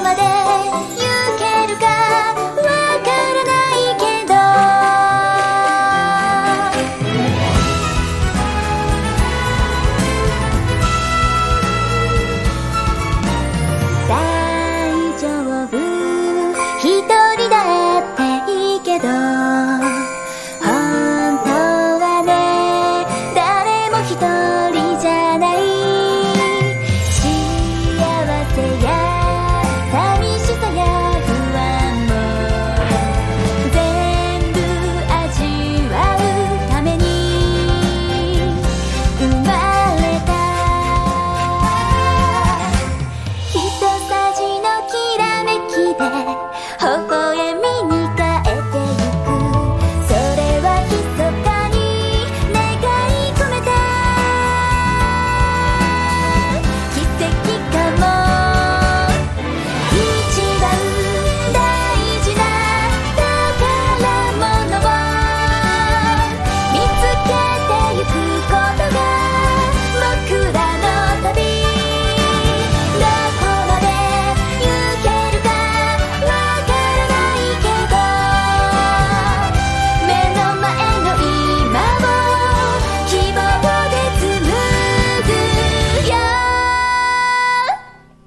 まで